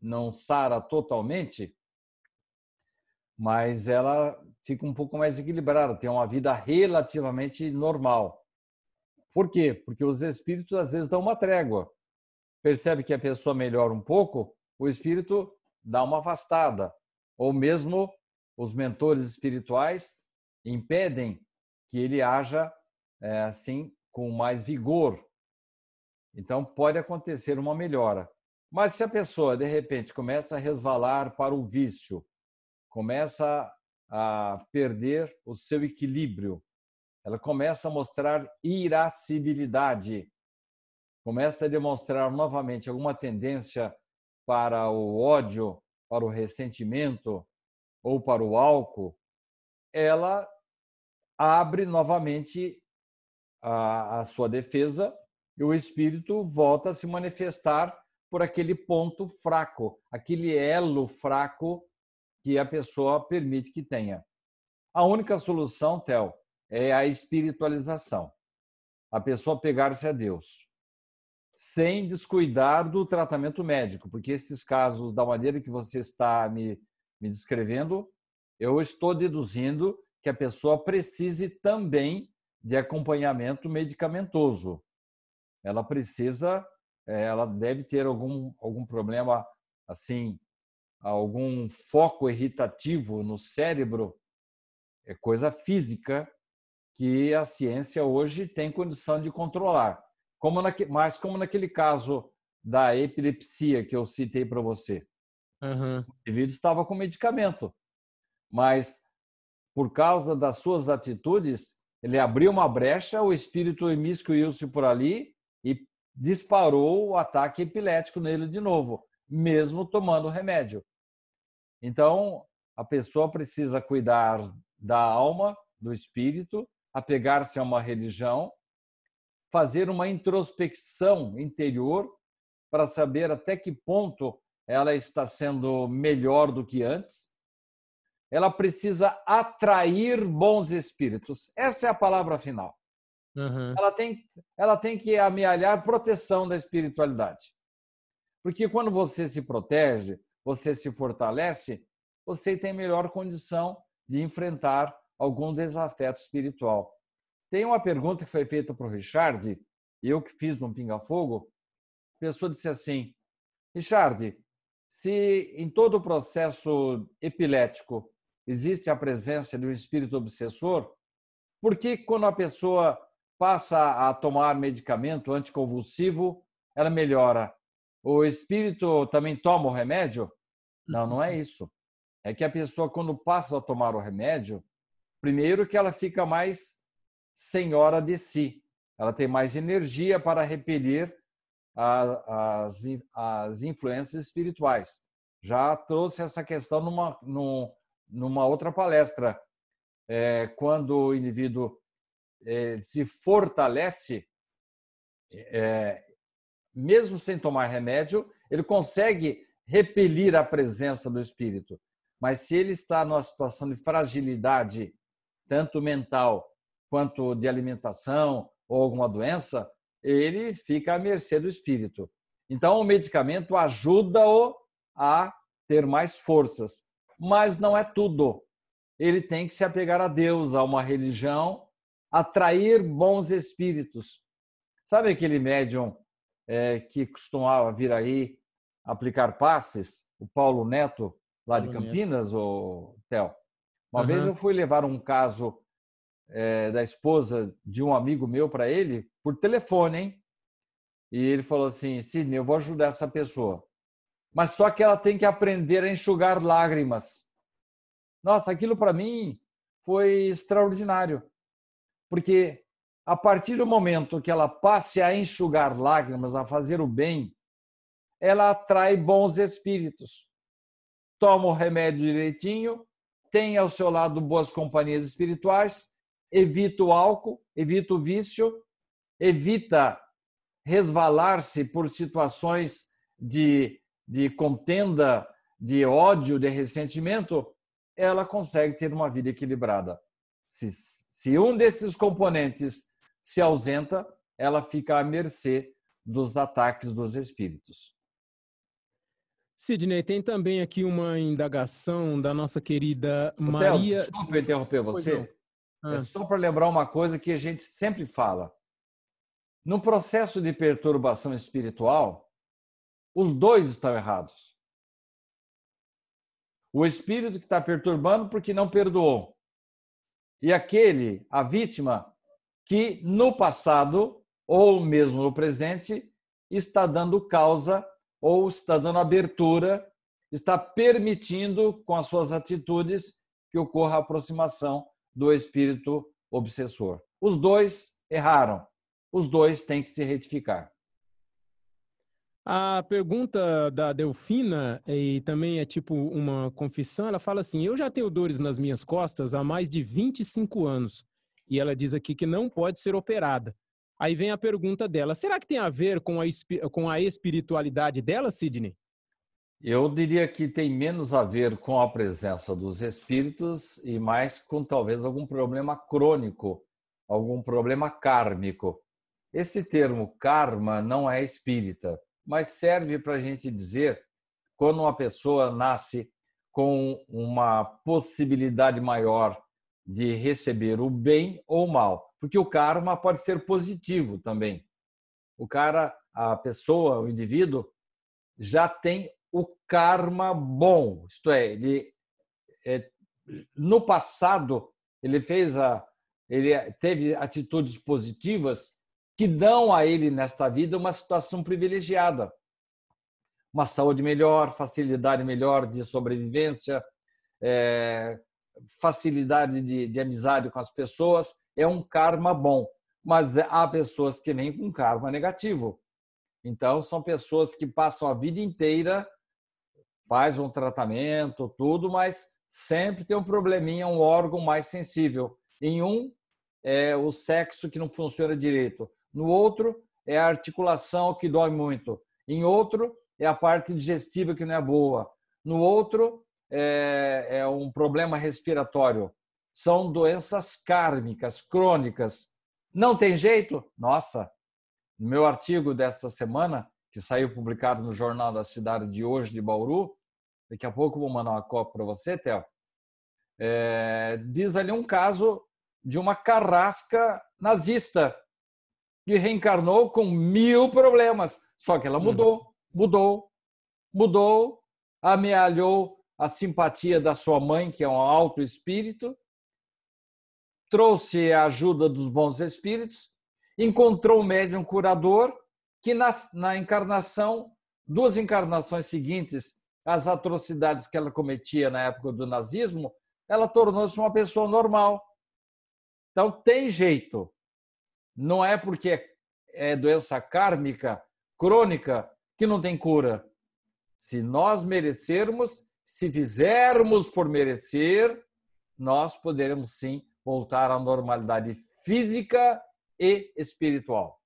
não sara totalmente, mas ela fica um pouco mais equilibrada, tem uma vida relativamente normal. Por quê? Porque os espíritos às vezes dão uma trégua. Percebe que a pessoa melhora um pouco, o espírito dá uma afastada. Ou mesmo os mentores espirituais impedem que ele haja é, assim com mais vigor. Então pode acontecer uma melhora. Mas se a pessoa de repente começa a resvalar para o vício, começa a perder o seu equilíbrio, ela começa a mostrar irascibilidade, começa a demonstrar novamente alguma tendência para o ódio, para o ressentimento ou para o álcool, ela abre novamente a, a sua defesa e o espírito volta a se manifestar por aquele ponto fraco, aquele elo fraco que a pessoa permite que tenha. A única solução, Tel, é a espiritualização. A pessoa pegar-se a Deus, sem descuidar do tratamento médico, porque esses casos, da maneira que você está me, me descrevendo, eu estou deduzindo que a pessoa precise também de acompanhamento medicamentoso. Ela precisa, eh, ela deve ter algum, algum problema, assim, algum foco irritativo no cérebro, é coisa física que a ciência hoje tem condição de controlar. Como naque, mas como naquele caso da epilepsia que eu citei para você. Uhum. O indivíduo estava com medicamento, mas por causa das suas atitudes, ele abriu uma brecha, o espírito imiscuiu-se por ali e disparou o ataque epilético nele de novo, mesmo tomando remédio. Então, a pessoa precisa cuidar da alma, do espírito, apegar-se a uma religião, fazer uma introspecção interior para saber até que ponto ela está sendo melhor do que antes. Ela precisa atrair bons espíritos. Essa é a palavra final. Uhum. Ela, tem, ela tem que amealhar proteção da espiritualidade. Porque quando você se protege, você se fortalece, você tem melhor condição de enfrentar algum desafeto espiritual. Tem uma pergunta que foi feita para o Richard, eu que fiz no Pinga Fogo. A pessoa disse assim: Richard, se em todo o processo epilético existe a presença de um espírito obsessor, por que quando a pessoa passa a tomar medicamento anticonvulsivo, ela melhora? O espírito também toma o remédio? Não, não é isso. É que a pessoa, quando passa a tomar o remédio, primeiro que ela fica mais senhora de si. Ela tem mais energia para repelir as, as influências espirituais. Já trouxe essa questão numa, numa outra palestra. É, quando o indivíduo é, se fortalece, é, mesmo sem tomar remédio, ele consegue repelir a presença do espírito. Mas se ele está numa situação de fragilidade, tanto mental quanto de alimentação ou alguma doença, ele fica à mercê do espírito. Então, o medicamento ajuda-o a ter mais forças, mas não é tudo. Ele tem que se apegar a Deus, a uma religião, atrair bons espíritos. Sabe aquele médium é, que costumava vir aí aplicar passes, o Paulo Neto, lá de Campinas, o Theo? Uma uhum. vez eu fui levar um caso é, da esposa de um amigo meu para ele por telefone, hein? E ele falou assim: Sidney, eu vou ajudar essa pessoa. Mas só que ela tem que aprender a enxugar lágrimas. Nossa, aquilo para mim foi extraordinário. Porque a partir do momento que ela passe a enxugar lágrimas, a fazer o bem, ela atrai bons espíritos. Toma o remédio direitinho, tem ao seu lado boas companhias espirituais evita o álcool, evita o vício, evita resvalar-se por situações de, de contenda, de ódio, de ressentimento, ela consegue ter uma vida equilibrada. Se, se um desses componentes se ausenta, ela fica à mercê dos ataques dos espíritos. Sidney, tem também aqui uma indagação da nossa querida Maria. Desculpa interromper você. É ah. só para lembrar uma coisa que a gente sempre fala. No processo de perturbação espiritual, os dois estão errados. O espírito que está perturbando porque não perdoou. E aquele, a vítima, que no passado, ou mesmo no presente, está dando causa ou está dando abertura, está permitindo com as suas atitudes que ocorra a aproximação do espírito obsessor. Os dois erraram. Os dois têm que se retificar. A pergunta da Delfina, e também é tipo uma confissão, ela fala assim: Eu já tenho dores nas minhas costas há mais de 25 anos. E ela diz aqui que não pode ser operada. Aí vem a pergunta dela: será que tem a ver com a, com a espiritualidade dela, Sidney? Eu diria que tem menos a ver com a presença dos espíritos e mais com talvez algum problema crônico, algum problema kármico. Esse termo karma não é espírita, mas serve para a gente dizer quando uma pessoa nasce com uma possibilidade maior de receber o bem ou o mal, porque o karma pode ser positivo também. O cara, a pessoa, o indivíduo já tem o karma bom, isto é, ele é, no passado ele fez a ele teve atitudes positivas que dão a ele nesta vida uma situação privilegiada, uma saúde melhor, facilidade melhor de sobrevivência, é, facilidade de, de amizade com as pessoas, é um karma bom. Mas há pessoas que vêm com karma negativo. Então, são pessoas que passam a vida inteira faz um tratamento, tudo, mas sempre tem um probleminha, um órgão mais sensível. Em um é o sexo que não funciona direito, no outro é a articulação que dói muito, em outro é a parte digestiva que não é boa, no outro é, é um problema respiratório. São doenças kármicas, crônicas. Não tem jeito? Nossa, no meu artigo desta semana, que saiu publicado no Jornal da Cidade de hoje de Bauru, daqui a pouco vou mandar uma cópia para você, Theo. É, diz ali um caso de uma carrasca nazista que reencarnou com mil problemas, só que ela mudou, uhum. mudou, mudou, amealhou a simpatia da sua mãe, que é um alto espírito, trouxe a ajuda dos bons espíritos, encontrou um médium curador que na, na encarnação, duas encarnações seguintes, as atrocidades que ela cometia na época do nazismo, ela tornou-se uma pessoa normal. Então, tem jeito. Não é porque é doença kármica, crônica, que não tem cura. Se nós merecermos, se fizermos por merecer, nós poderemos sim voltar à normalidade física e espiritual.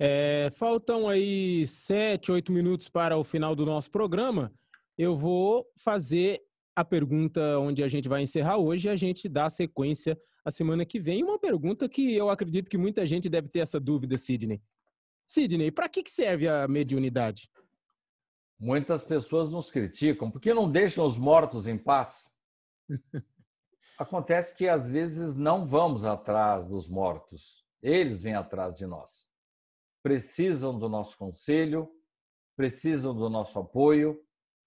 É, faltam aí sete, oito minutos para o final do nosso programa eu vou fazer a pergunta onde a gente vai encerrar hoje e a gente dá sequência a semana que vem. Uma pergunta que eu acredito que muita gente deve ter essa dúvida, Sidney. Sidney, para que serve a mediunidade? Muitas pessoas nos criticam porque não deixam os mortos em paz. Acontece que às vezes não vamos atrás dos mortos, eles vêm atrás de nós. Precisam do nosso conselho, precisam do nosso apoio,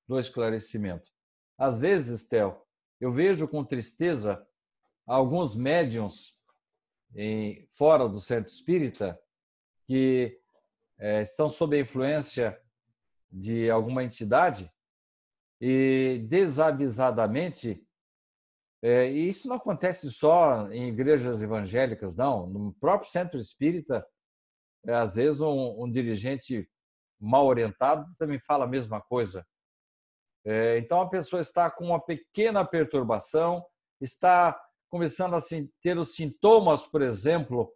do esclarecimento. Às vezes, Theo, eu vejo com tristeza alguns médiums em, fora do centro espírita que é, estão sob a influência de alguma entidade e desavisadamente é, e isso não acontece só em igrejas evangélicas, não. No próprio centro espírita, é, às vezes um, um dirigente mal orientado também fala a mesma coisa. É, então, a pessoa está com uma pequena perturbação, está começando a ter os sintomas, por exemplo,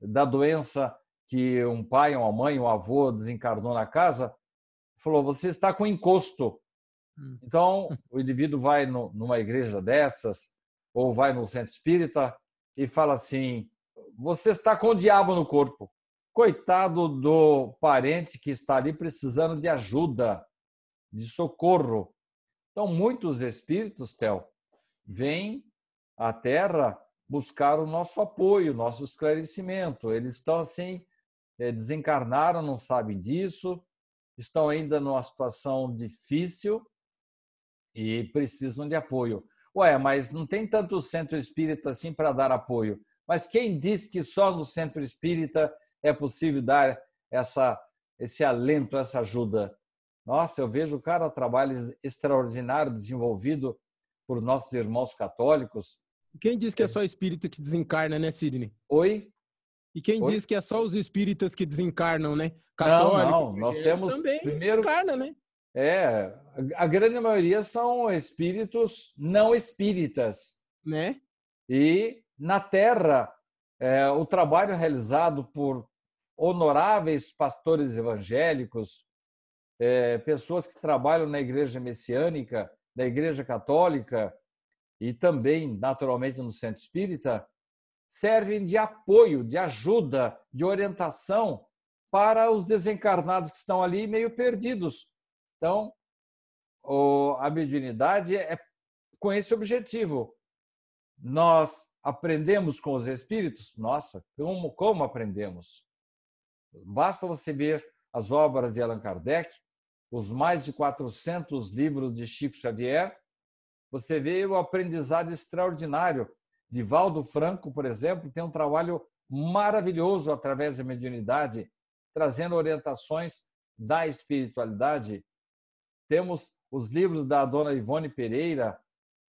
da doença que um pai, uma mãe, um avô desencarnou na casa, falou: você está com encosto. Hum. Então, o indivíduo vai numa igreja dessas, ou vai no centro espírita e fala assim: você está com o diabo no corpo. Coitado do parente que está ali precisando de ajuda de socorro. Então, muitos espíritos, Tel, vêm à Terra buscar o nosso apoio, nosso esclarecimento. Eles estão assim, eh, desencarnaram, não sabem disso, estão ainda numa situação difícil e precisam de apoio. Ué, mas não tem tanto centro espírita assim para dar apoio. Mas quem disse que só no centro espírita é possível dar essa, esse alento, essa ajuda? Nossa, eu vejo cada trabalho extraordinário desenvolvido por nossos irmãos católicos. Quem diz que é só espírito que desencarna, né, Sidney? Oi? E quem Oi? diz que é só os espíritas que desencarnam, né? Católico, não, não. Nós temos também primeiro. Encarna, né? É, a grande maioria são espíritos não espíritas. Né? E na Terra, é, o trabalho realizado por honoráveis pastores evangélicos, é, pessoas que trabalham na igreja messiânica, da igreja católica e também, naturalmente, no centro espírita, servem de apoio, de ajuda, de orientação para os desencarnados que estão ali meio perdidos. Então, a mediunidade é com esse objetivo. Nós aprendemos com os espíritos? Nossa, como, como aprendemos? Basta você ver as obras de Allan Kardec, os mais de 400 livros de Chico Xavier, você vê o aprendizado extraordinário. Divaldo Franco, por exemplo, tem um trabalho maravilhoso através da mediunidade, trazendo orientações da espiritualidade. Temos os livros da dona Ivone Pereira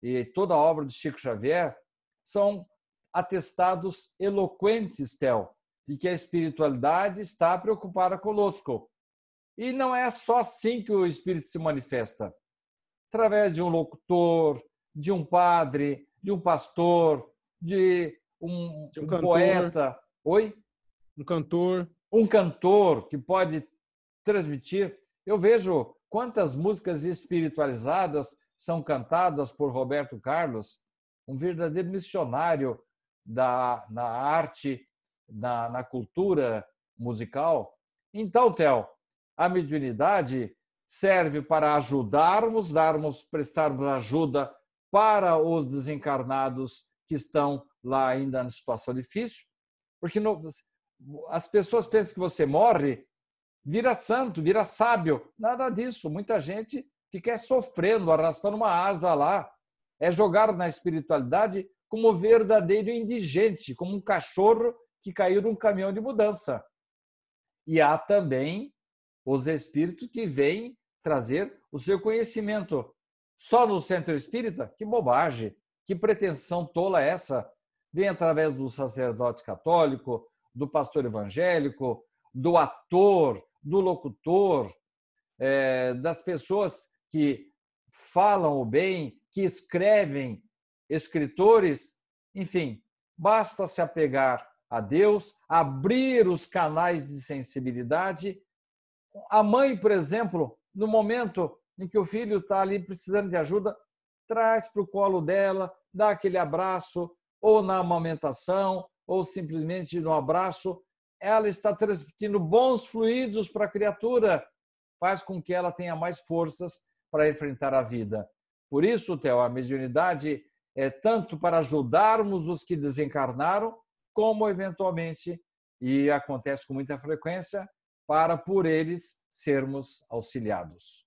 e toda a obra de Chico Xavier, são atestados eloquentes, Tel, de que a espiritualidade está preocupada conosco. E não é só assim que o Espírito se manifesta. Através de um locutor, de um padre, de um pastor, de um, de um, um poeta. Oi? Um cantor. Um cantor que pode transmitir. Eu vejo quantas músicas espiritualizadas são cantadas por Roberto Carlos, um verdadeiro missionário da, na arte, na, na cultura musical. Então, Theo, a mediunidade serve para ajudarmos, darmos, prestarmos ajuda para os desencarnados que estão lá ainda na situação difícil, porque as pessoas pensam que você morre, vira santo, vira sábio. Nada disso. Muita gente fica sofrendo, arrastando uma asa lá. É jogar na espiritualidade como verdadeiro indigente, como um cachorro que caiu num caminhão de mudança. E há também os espíritos que vêm trazer o seu conhecimento. Só no centro espírita? Que bobagem! Que pretensão tola essa? Vem através do sacerdote católico, do pastor evangélico, do ator, do locutor, é, das pessoas que falam o bem, que escrevem, escritores, enfim, basta se apegar a Deus, abrir os canais de sensibilidade a mãe, por exemplo, no momento em que o filho está ali precisando de ajuda, traz para o colo dela, dá aquele abraço, ou na amamentação, ou simplesmente no abraço, ela está transmitindo bons fluidos para a criatura, faz com que ela tenha mais forças para enfrentar a vida. Por isso, Theo, a mediunidade é tanto para ajudarmos os que desencarnaram, como eventualmente, e acontece com muita frequência, para por eles sermos auxiliados.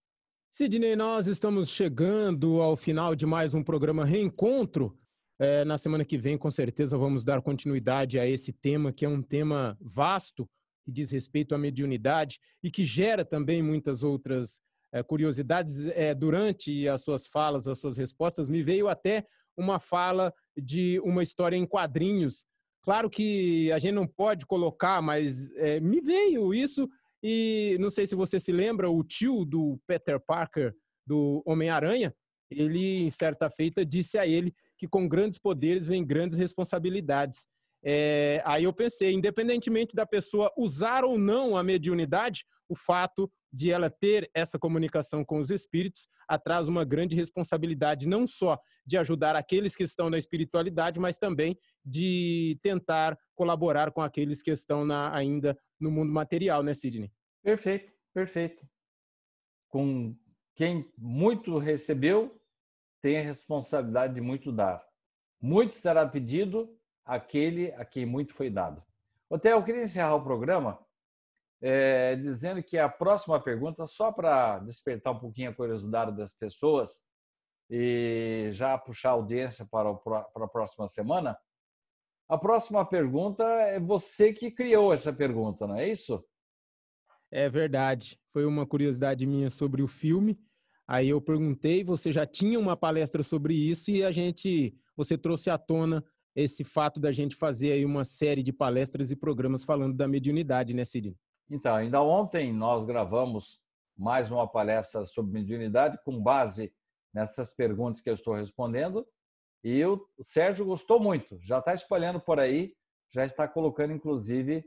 Sidney, nós estamos chegando ao final de mais um programa Reencontro. É, na semana que vem, com certeza, vamos dar continuidade a esse tema, que é um tema vasto, que diz respeito à mediunidade e que gera também muitas outras é, curiosidades. É, durante as suas falas, as suas respostas, me veio até uma fala de uma história em quadrinhos Claro que a gente não pode colocar, mas é, me veio isso e não sei se você se lembra, o tio do Peter Parker, do Homem-Aranha, ele, em certa feita, disse a ele que com grandes poderes vem grandes responsabilidades. É, aí eu pensei, independentemente da pessoa usar ou não a mediunidade, o fato de ela ter essa comunicação com os espíritos atrás uma grande responsabilidade, não só de ajudar aqueles que estão na espiritualidade, mas também de tentar colaborar com aqueles que estão na, ainda no mundo material, né, Sidney? Perfeito, perfeito. Com quem muito recebeu, tem a responsabilidade de muito dar. Muito será pedido àquele a quem muito foi dado. Oté, eu queria encerrar o programa é, dizendo que a próxima pergunta, só para despertar um pouquinho a curiosidade das pessoas e já puxar a audiência para, o, para a próxima semana, a próxima pergunta é você que criou essa pergunta, não é isso? É verdade. Foi uma curiosidade minha sobre o filme. Aí eu perguntei, você já tinha uma palestra sobre isso e a gente, você trouxe à tona esse fato da gente fazer aí uma série de palestras e programas falando da mediunidade, né, Sidney? Então, ainda ontem nós gravamos mais uma palestra sobre mediunidade com base nessas perguntas que eu estou respondendo. E o Sérgio gostou muito, já está espalhando por aí, já está colocando, inclusive,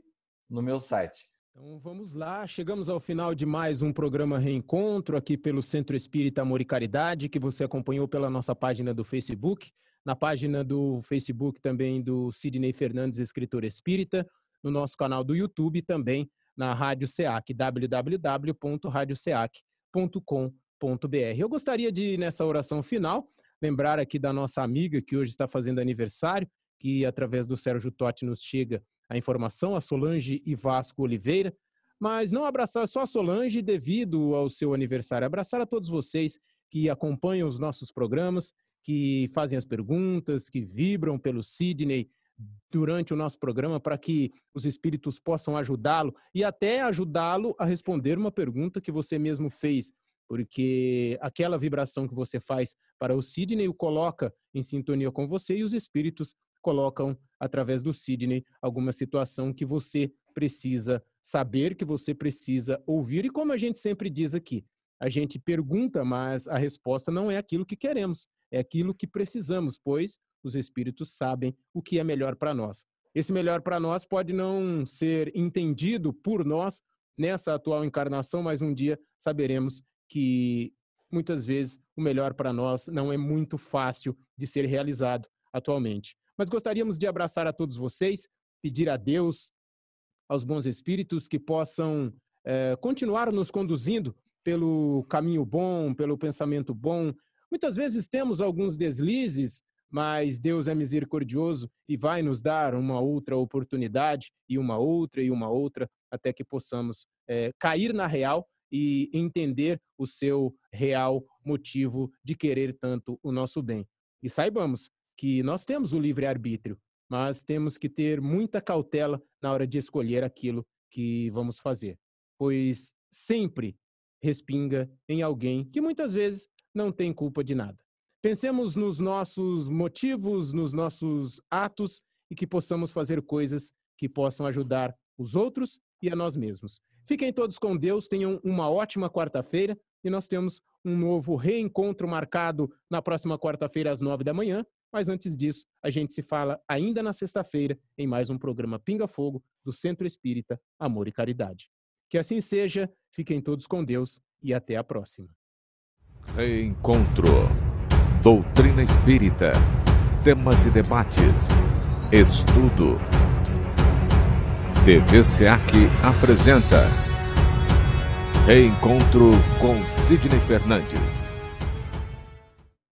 no meu site. Então vamos lá, chegamos ao final de mais um programa Reencontro aqui pelo Centro Espírita Amor e Caridade, que você acompanhou pela nossa página do Facebook, na página do Facebook também do Sidney Fernandes, escritor espírita, no nosso canal do YouTube também na Rádio SEAC, www.radioseac.com.br. Eu gostaria de, nessa oração final, lembrar aqui da nossa amiga que hoje está fazendo aniversário, que através do Sérgio Totti nos chega a informação, a Solange e Vasco Oliveira, mas não abraçar só a Solange devido ao seu aniversário, abraçar a todos vocês que acompanham os nossos programas, que fazem as perguntas, que vibram pelo Sidney durante o nosso programa para que os espíritos possam ajudá-lo e até ajudá-lo a responder uma pergunta que você mesmo fez, porque aquela vibração que você faz para o Sidney o coloca em sintonia com você e os espíritos colocam através do Sidney alguma situação que você precisa saber, que você precisa ouvir. E como a gente sempre diz aqui, a gente pergunta, mas a resposta não é aquilo que queremos, é aquilo que precisamos, pois os espíritos sabem o que é melhor para nós. Esse melhor para nós pode não ser entendido por nós nessa atual encarnação, mas um dia saberemos que muitas vezes o melhor para nós não é muito fácil de ser realizado atualmente. Mas gostaríamos de abraçar a todos vocês, pedir a Deus, aos bons espíritos, que possam é, continuar nos conduzindo pelo caminho bom, pelo pensamento bom. Muitas vezes temos alguns deslizes, mas Deus é misericordioso e vai nos dar uma outra oportunidade, e uma outra, e uma outra, até que possamos é, cair na real e entender o seu real motivo de querer tanto o nosso bem. E saibamos que nós temos o livre-arbítrio, mas temos que ter muita cautela na hora de escolher aquilo que vamos fazer, pois sempre respinga em alguém que muitas vezes não tem culpa de nada. Pensemos nos nossos motivos, nos nossos atos e que possamos fazer coisas que possam ajudar os outros e a nós mesmos. Fiquem todos com Deus, tenham uma ótima quarta-feira e nós temos um novo reencontro marcado na próxima quarta-feira às nove da manhã mas antes disso, a gente se fala ainda na sexta-feira em mais um programa Pinga Fogo do Centro Espírita Amor e Caridade. Que assim seja, fiquem todos com Deus e até a próxima. Reencontro. Doutrina Espírita. Temas e debates. Estudo. TV SEAC apresenta Reencontro com Sidney Fernandes.